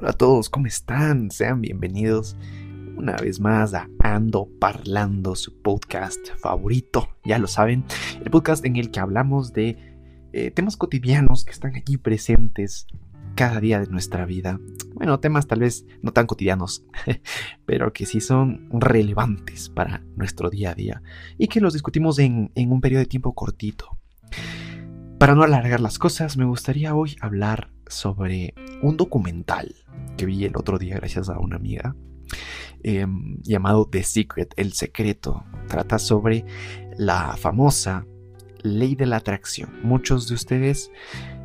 Hola a todos, ¿cómo están? Sean bienvenidos una vez más a Ando Parlando, su podcast favorito, ya lo saben, el podcast en el que hablamos de eh, temas cotidianos que están aquí presentes cada día de nuestra vida. Bueno, temas tal vez no tan cotidianos, pero que sí son relevantes para nuestro día a día y que los discutimos en, en un periodo de tiempo cortito. Para no alargar las cosas, me gustaría hoy hablar sobre un documental que vi el otro día gracias a una amiga em, llamado The Secret, El Secreto. Trata sobre la famosa ley de la atracción. Muchos de ustedes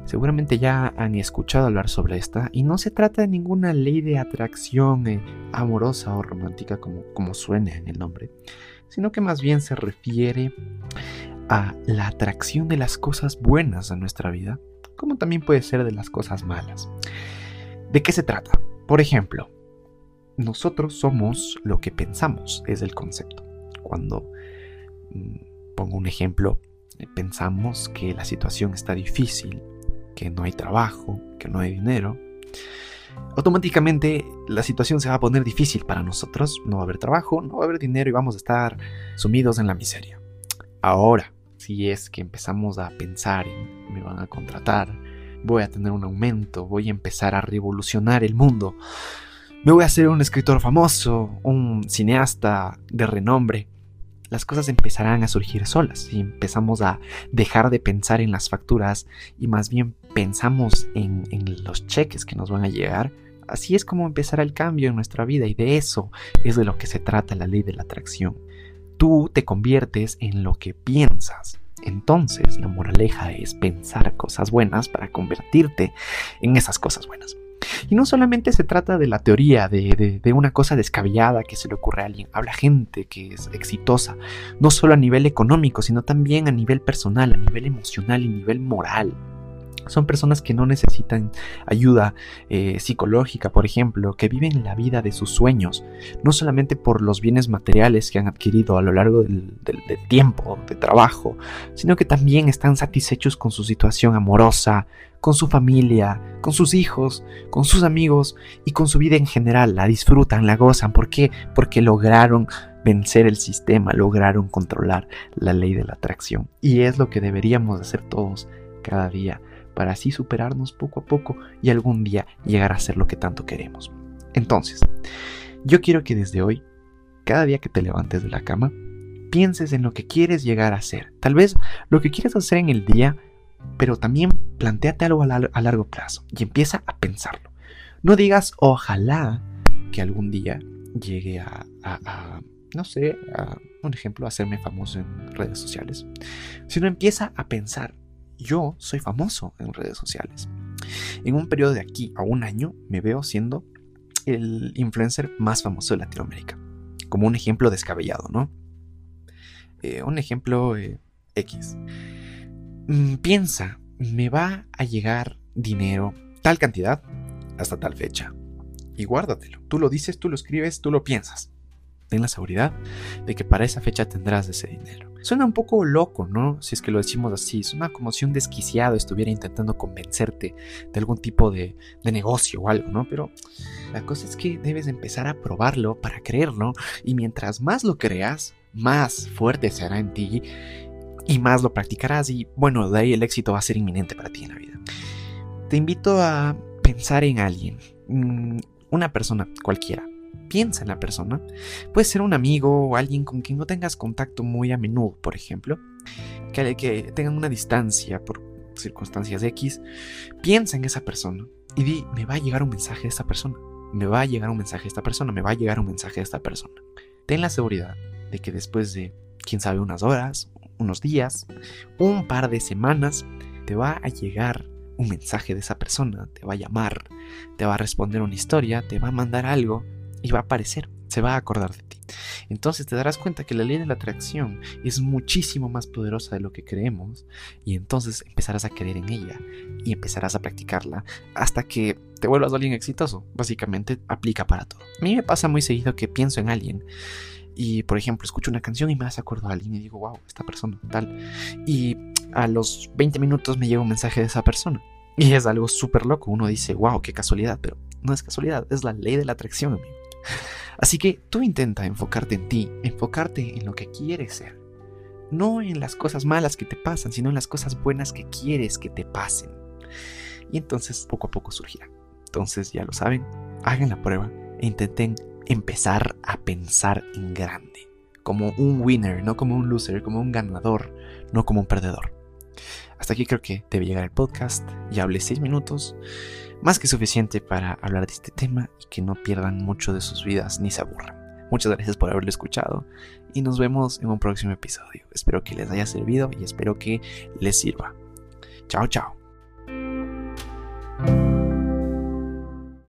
seguramente ya han escuchado hablar sobre esta y no se trata de ninguna ley de atracción eh, amorosa o romántica como, como suena en el nombre, sino que más bien se refiere la atracción de las cosas buenas a nuestra vida como también puede ser de las cosas malas. ¿De qué se trata? Por ejemplo, nosotros somos lo que pensamos, es el concepto. Cuando, mm, pongo un ejemplo, pensamos que la situación está difícil, que no hay trabajo, que no hay dinero, automáticamente la situación se va a poner difícil para nosotros, no va a haber trabajo, no va a haber dinero y vamos a estar sumidos en la miseria. Ahora, si es que empezamos a pensar en me van a contratar, voy a tener un aumento, voy a empezar a revolucionar el mundo, me voy a ser un escritor famoso, un cineasta de renombre, las cosas empezarán a surgir solas y empezamos a dejar de pensar en las facturas y más bien pensamos en, en, los cheques que nos van a llegar. Así es como empezará el cambio en nuestra vida y de eso es de lo que se trata la ley de la atracción tú te conviertes en lo que piensas. Entonces, la moraleja es pensar cosas buenas para convertirte en esas cosas buenas. Y no solamente se trata de la teoría de, una cosa descabellada que se le ocurre a alguien, habla gente que es exitosa, no solo a nivel económico, sino también a nivel personal, a nivel emocional y nivel moral. Son personas que no necesitan ayuda eh, psicológica, por ejemplo, que viven la vida de sus sueños, no solamente por los bienes materiales que han adquirido a lo largo del, tiempo de trabajo, sino que también están satisfechos con su situación amorosa, con su familia, con sus hijos, con sus amigos y con su vida en general. La disfrutan, la gozan. ¿Por qué? Porque lograron vencer el sistema, lograron controlar la ley de la atracción. Y es lo que deberíamos hacer todos cada día para así superarnos poco a poco y algún día llegar a ser lo que tanto queremos. Entonces, yo quiero que desde hoy, cada día que te levantes de la cama, pienses en lo que quieres llegar a ser. Tal vez lo que quieres hacer en el día, pero también planteate algo a, largo plazo y empieza a pensarlo. No digas ojalá que algún día llegue a, no sé, un ejemplo, a hacerme famoso en redes sociales, sino empieza a pensar yo soy famoso en redes sociales. En un periodo de aquí a un año me veo siendo el influencer más famoso de Latinoamérica. Como un ejemplo descabellado, ¿no? Eh, un ejemplo eh, X. Mm, piensa, me va a llegar dinero, tal cantidad, hasta tal fecha. Y guárdatelo. Tú lo dices, tú lo escribes, tú lo piensas. Ten la seguridad de que para esa fecha tendrás ese dinero. Suena un poco loco, ¿no? Si es que lo decimos así. Suena como si un desquiciado estuviera intentando convencerte de algún tipo de, negocio o algo, ¿no? Pero la cosa es que debes empezar a probarlo para creerlo. Y mientras más lo creas, más fuerte será en ti y más lo practicarás. Y bueno, de ahí el éxito va a ser inminente para ti en la vida. Te invito a pensar en alguien, mm, una persona cualquiera piensa en la persona. Puede ser un amigo o alguien con quien no tengas contacto muy a menudo, por ejemplo. Que, tengan una distancia por circunstancias X. Piensa en esa persona y di, me va a llegar un mensaje de esta persona. Me va a llegar un mensaje de esta persona. Me va a llegar un mensaje de esta persona. Ten la seguridad de que después de, quién sabe, unas horas, unos días, un par de semanas, te va a llegar un mensaje de esa persona, te va a llamar, te va a responder una historia, te va a mandar algo y va a aparecer, se va a acordar de ti. Entonces te darás cuenta que la ley de la atracción es muchísimo más poderosa de lo que creemos y entonces empezarás a creer en ella y empezarás a practicarla hasta que te vuelvas alguien exitoso. Básicamente aplica para todo. A mí me pasa muy seguido que pienso en alguien y por ejemplo escucho una canción y me hace acuerdo a alguien y digo, wow, esta persona tal. Y a los 20 minutos me llega un mensaje de esa persona. Y es algo súper loco. Uno dice, wow, qué casualidad, pero no es casualidad, es la ley de la atracción, amigo. Así que tú intenta enfocarte en ti, enfocarte en lo que quieres ser. No en las cosas malas que te pasan, sino en las cosas buenas que quieres que te pasen. Y entonces poco a poco surgirá. Entonces ya lo saben, hagan la prueba e intenten empezar a pensar en grande. Como un winner, no como un loser, como un ganador, no como un perdedor. Hasta aquí creo que debe llegar el podcast. Ya hablé seis minutos más que suficiente para hablar de este tema y que no pierdan mucho de sus vidas ni se aburran. Muchas gracias por haberlo escuchado y nos vemos en un próximo episodio. Espero que les haya servido y espero que les sirva. Chao, chao.